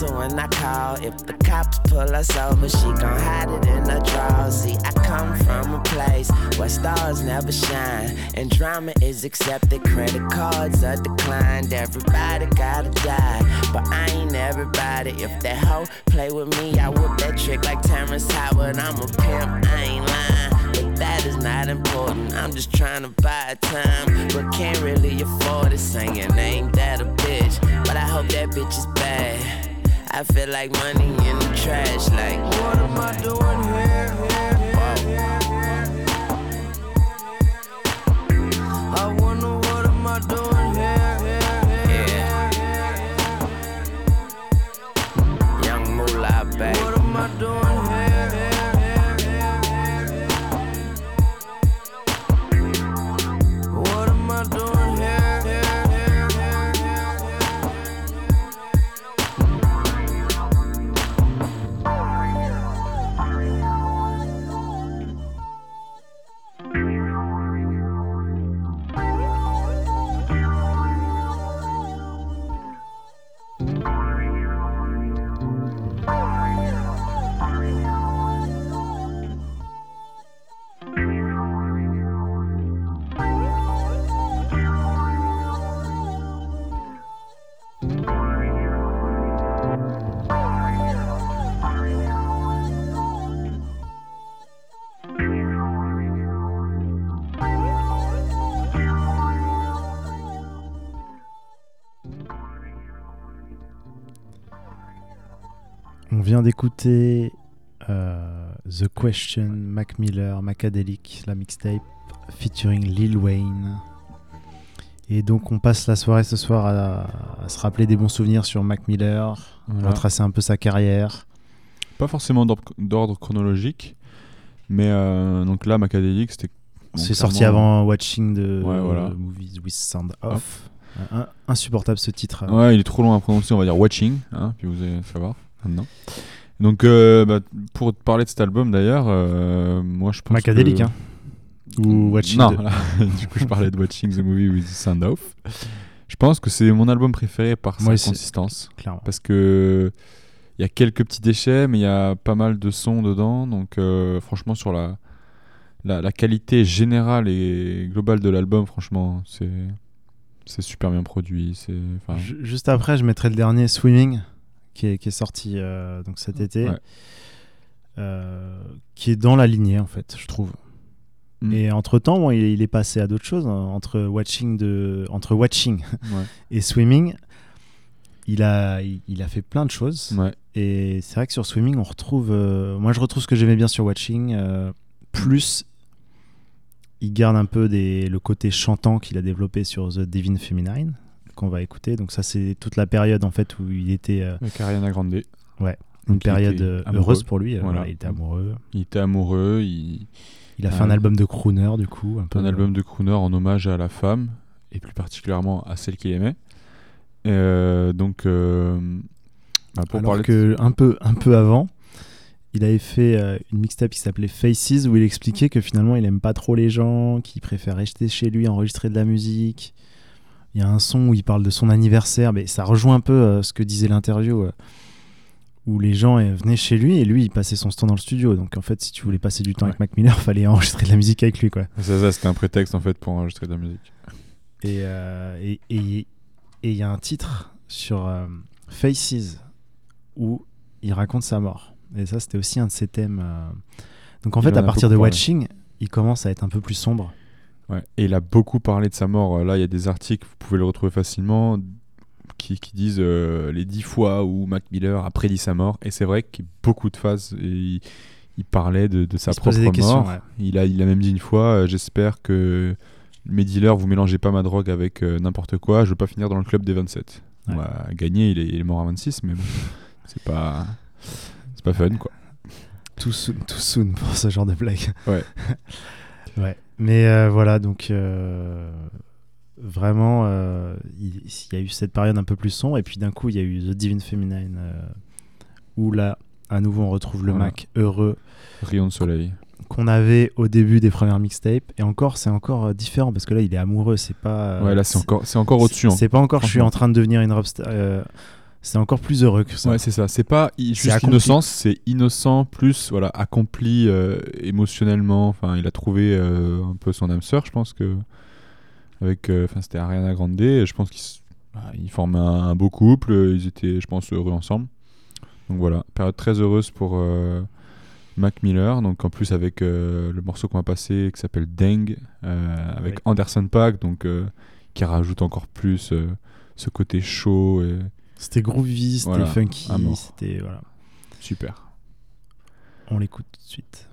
When I call. If the cops pull us over, she gon' hide it in a drawer. See, I come from a place where stars never shine. And drama is accepted. Credit cards are declined. Everybody gotta die. But I ain't everybody. If that hoe play with me, I whip that trick like Terrence Howard. I'm a pimp, I ain't lying. But that is not important. I'm just trying to buy time. But can't really afford it. Saying ain't that a bitch. But I hope that bitch is bad. I feel like money in the trash. Like, what am I doing here? I wonder what am I doing here? Young. What am I doing vient d'écouter euh, The Question, Mac Miller, Macadelic, la mixtape featuring Lil Wayne. Et donc on passe la soirée ce soir à, à se rappeler des bons souvenirs sur Mac Miller, Voilà. retracer un peu sa carrière. Pas forcément d'ordre- chronologique, mais euh, donc là, Macadelic, c'était. C'est sorti avant Watching de Ouais, voilà. Movies with Sound Off. Insupportable ce titre. Ouais, il est trop long à prononcer, on va dire Watching, hein, puis vous allez savoir maintenant. Donc, euh, bah, pour te parler de cet album d'ailleurs, euh, moi je pense. Macadelic, que... hein. Ou Watching Non, là, du coup, je parlais de Watching the Movie with Sound Off. Je pense que c'est mon album préféré par Moi sa consistance. clairement. Parce que il y a quelques petits déchets, mais il y a pas mal de sons dedans. Donc, euh, franchement, sur la, la, la qualité générale et globale de l'album, franchement, c'est c'est super bien produit. Juste après, je mettrai le dernier Swimming qui est, qui est sorti euh, donc cet été, Ouais. euh, qui est dans la lignée en fait, je trouve. Mm. Et entre temps, bon, il, il est passé à d'autres choses hein, entre Watching de entre Watching Ouais. et Swimming. Il a, il, il a fait plein de choses. Ouais. Et c'est vrai que sur Swimming, on retrouve. euh, moi, je retrouve ce que j'aimais bien sur Watching. plus, il garde un peu des, le côté chantant qu'il a développé sur The Divine Feminine, qu'on va écouter. Donc, ça, c'est toute la période en fait où il était. euh, Avec Ariana Grande. ouais, une Donc, période euh, heureuse pour lui. euh, Voilà. il était amoureux. Il était amoureux. Il, Il a fait Euh, un album de crooner, du coup. Un, peu un album de crooner en hommage à la femme et plus particulièrement à celle qu'il aimait. Euh, donc, euh, bah, pour Alors que un peu, un peu avant, il avait fait euh, une mixtape qui s'appelait Faces où il expliquait que finalement il aime pas trop les gens, qu'il préfère rester chez lui enregistrer de la musique. Il y a un son où il parle de son anniversaire, mais ça rejoint un peu euh, ce que disait l'interview euh, où les gens euh, venaient chez lui et lui il passait son temps dans le studio. Donc en fait, si tu voulais passer du temps avec Mac Miller, fallait enregistrer de la musique avec lui quoi. Ça, ça, c'était un prétexte en fait pour enregistrer de la musique. Et euh, et et- et il y a un titre sur euh, Faces où il raconte sa mort. Et ça, c'était aussi un de ses thèmes. euh. Donc en Il fait, en à partir de. Watching, il commence à être un peu plus sombre. Ouais. Et il a beaucoup parlé de sa mort. Euh, Là, il y a des articles, vous pouvez le retrouver facilement, qui, qui disent euh, les dix fois où Mac Miller a prédit sa mort. Et c'est vrai qu'il y a beaucoup de phases. Et il, il parlait de, de sa Il propre mort. ouais. Il, a, il a même dit une fois euh, J'espère que mes dealers, vous mélangez pas ma drogue avec euh, n'importe quoi. Je veux pas finir dans le club des 27. Ouais. On va gagner, il est, il est mort à 26, mais bon, c'est pas, c'est pas fun quoi. Too soon, too soon pour ce genre de blague. Ouais. ouais. Mais euh, voilà, donc euh, vraiment, euh, il, y a eu cette période un peu plus sombre, et puis d'un coup, il y a eu The Divine Feminine, où là, à nouveau, on retrouve le. Mac heureux. Rayon de soleil. Qu'on avait au début des premières mixtapes, et encore, c'est encore différent, parce que là, il est amoureux, c'est pas. ouais, là, c'est encore, encore au-dessus. Hein. C'est pas encore, je suis en train de devenir une rockstar c'est encore plus heureux que ça. Ouais, c'est ça. C'est pas juste innocence, c'est innocent plus voilà accompli euh, émotionnellement. Enfin, il a trouvé euh, un peu son âme sœur, je pense que avec, euh, enfin, c'était Ariana Grande. Et je pense qu'ils bah, formaient un, beau couple. Ils étaient, je pense, heureux ensemble. Donc voilà, période très heureuse pour Mac Miller. Donc en plus avec le morceau qu'on a passé qui s'appelle Deng avec. Anderson Pack, donc qui rajoute encore plus ce côté chaud. C'était groovy, c'était funky, c'était. Voilà. Super. On l'écoute tout de suite.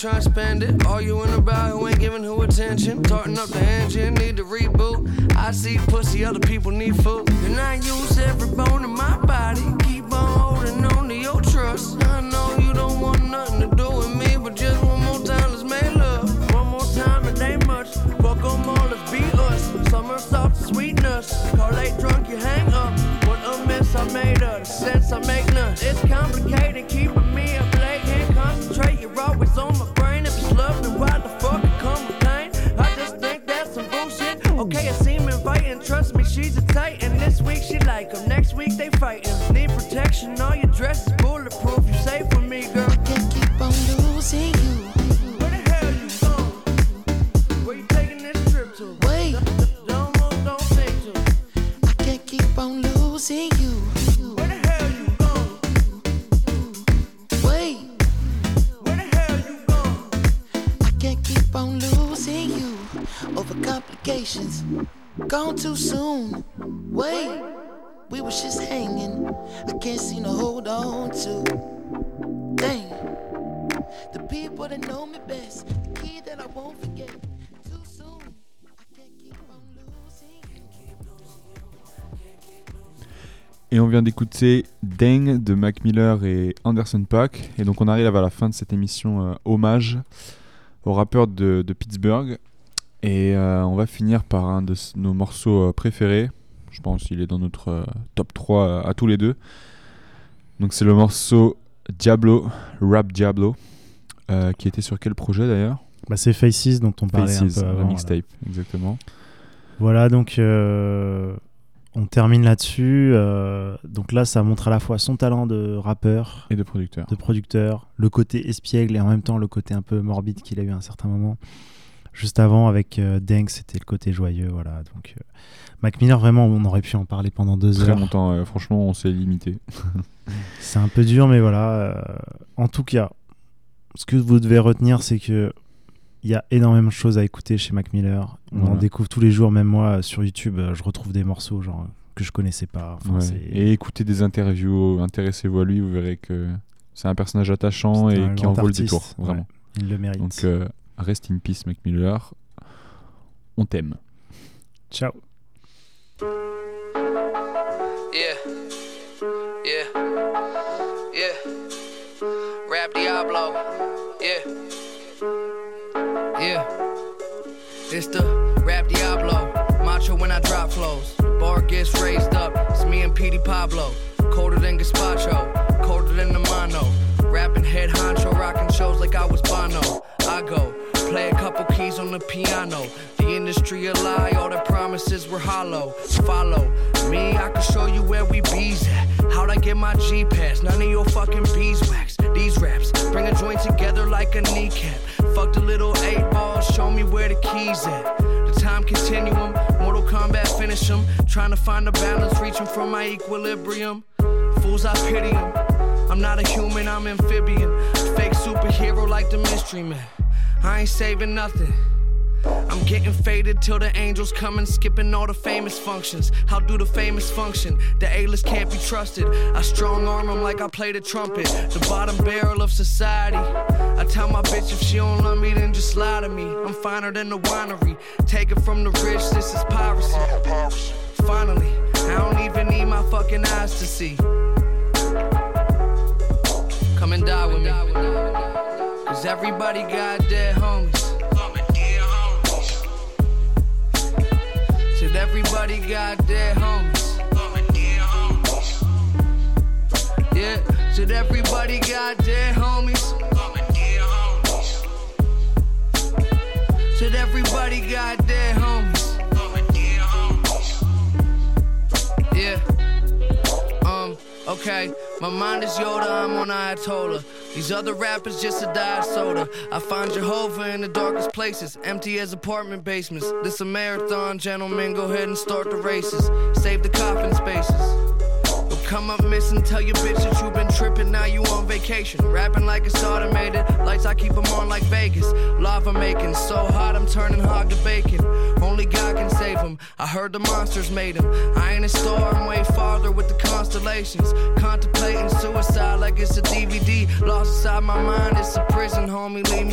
try to spend it. All you in about who ain't giving who attention. Tarting up the engine, need to reboot. I see pussy, other people need Et on vient d'écouter Deng de Mac Miller et Anderson Pack. Et donc on arrive à la fin de cette émission euh, hommage au rappeur de, Pittsburgh. Et euh, on va finir par un de nos morceaux euh, préférés. Je pense qu'il est dans notre top 3 à tous les deux. Donc c'est le morceau Diablo, Rap Diablo euh, qui était sur quel projet d'ailleurs Bah, c'est Faces dont on parlait Faces, un peu la avant. mixtape, exactement. Voilà, donc euh, on termine là-dessus. euh, donc là, ça montre à la fois son talent de rappeur Et de producteur. de producteur, le côté espiègle et en même temps le côté un peu morbide qu'il a eu à un certain moment. Juste avant, avec Deng, c'était le côté joyeux. Voilà, donc Mac Miller, vraiment, on aurait pu en parler pendant deux Très heures. longtemps, euh, franchement, on s'est limité. C'est un peu dur, mais voilà. en tout cas, ce que vous devez retenir, c'est que il y a énormément de choses à écouter chez Mac Miller. On en découvre tous les jours, même moi sur YouTube, euh, je retrouve des morceaux genre que je connaissais pas. Enfin, Ouais. c'est- Et écoutez des interviews, intéressez-vous à lui, vous verrez que c'est un personnage attachant et qui en vaut le détour, ouais. vraiment. Il le mérite. Donc, euh, rest in peace, Mac Miller. On t'aime. Ciao. Yeah. Yeah. Yeah. Rap Diablo. Yeah. Yeah. It's the Rap Diablo. Macho when I drop flows. The bar gets raised up. It's me and Petey Pablo. Colder than Gazpacho. Colder than the mono. Rapping head honcho. Rocking shows like I was Bono. I go. Play a couple keys on the piano. The industry a lie, all the promises were hollow. Follow me, I can show you where we bees at. How'd I get my G pass? None of your fucking beeswax. A joint together like a kneecap. Fuck the little eight balls, show me where the keys at. The time continuum, Mortal Kombat finish 'em. Trying to find a balance, reaching for my equilibrium. Fools, I pity 'em. I'm not a human, I'm amphibian. Fake superhero like the mystery man. I ain't saving nothing. I'm getting faded till the angels come and skipping all the famous functions. How do the famous function? The A-list can't be trusted. I strong arm 'em like I play the trumpet. The bottom barrel of society. I tell my bitch if she don't love me, then just lie to me. I'm finer than the winery. Take it from the rich, this is piracy. Finally, I don't even need my fucking eyes to see. Come and die with me. Cause everybody got dead homies. Said everybody got their homies. Yeah, said everybody got dead homies. Said everybody got dead homies. Yeah. Um, okay. My mind is Yoda, I'm on Ayatollah. These other rappers just a diet soda. I find Jehovah in the darkest places, empty as apartment basements. This a marathon, gentlemen. Go ahead and start the races. Save the coffin spaces. Come up missing, tell your bitch that you been tripping, now you on vacation. Rapping like it's automated, lights I keep 'em on like Vegas. Lava making, so hot I'm turning hog to bacon. Only God can save 'em. I heard the monsters made 'em. I ain't a star, I'm way farther with the constellations. Contemplating suicide like it's a DVD. Lost inside my mind, it's a prison, homie. Leave me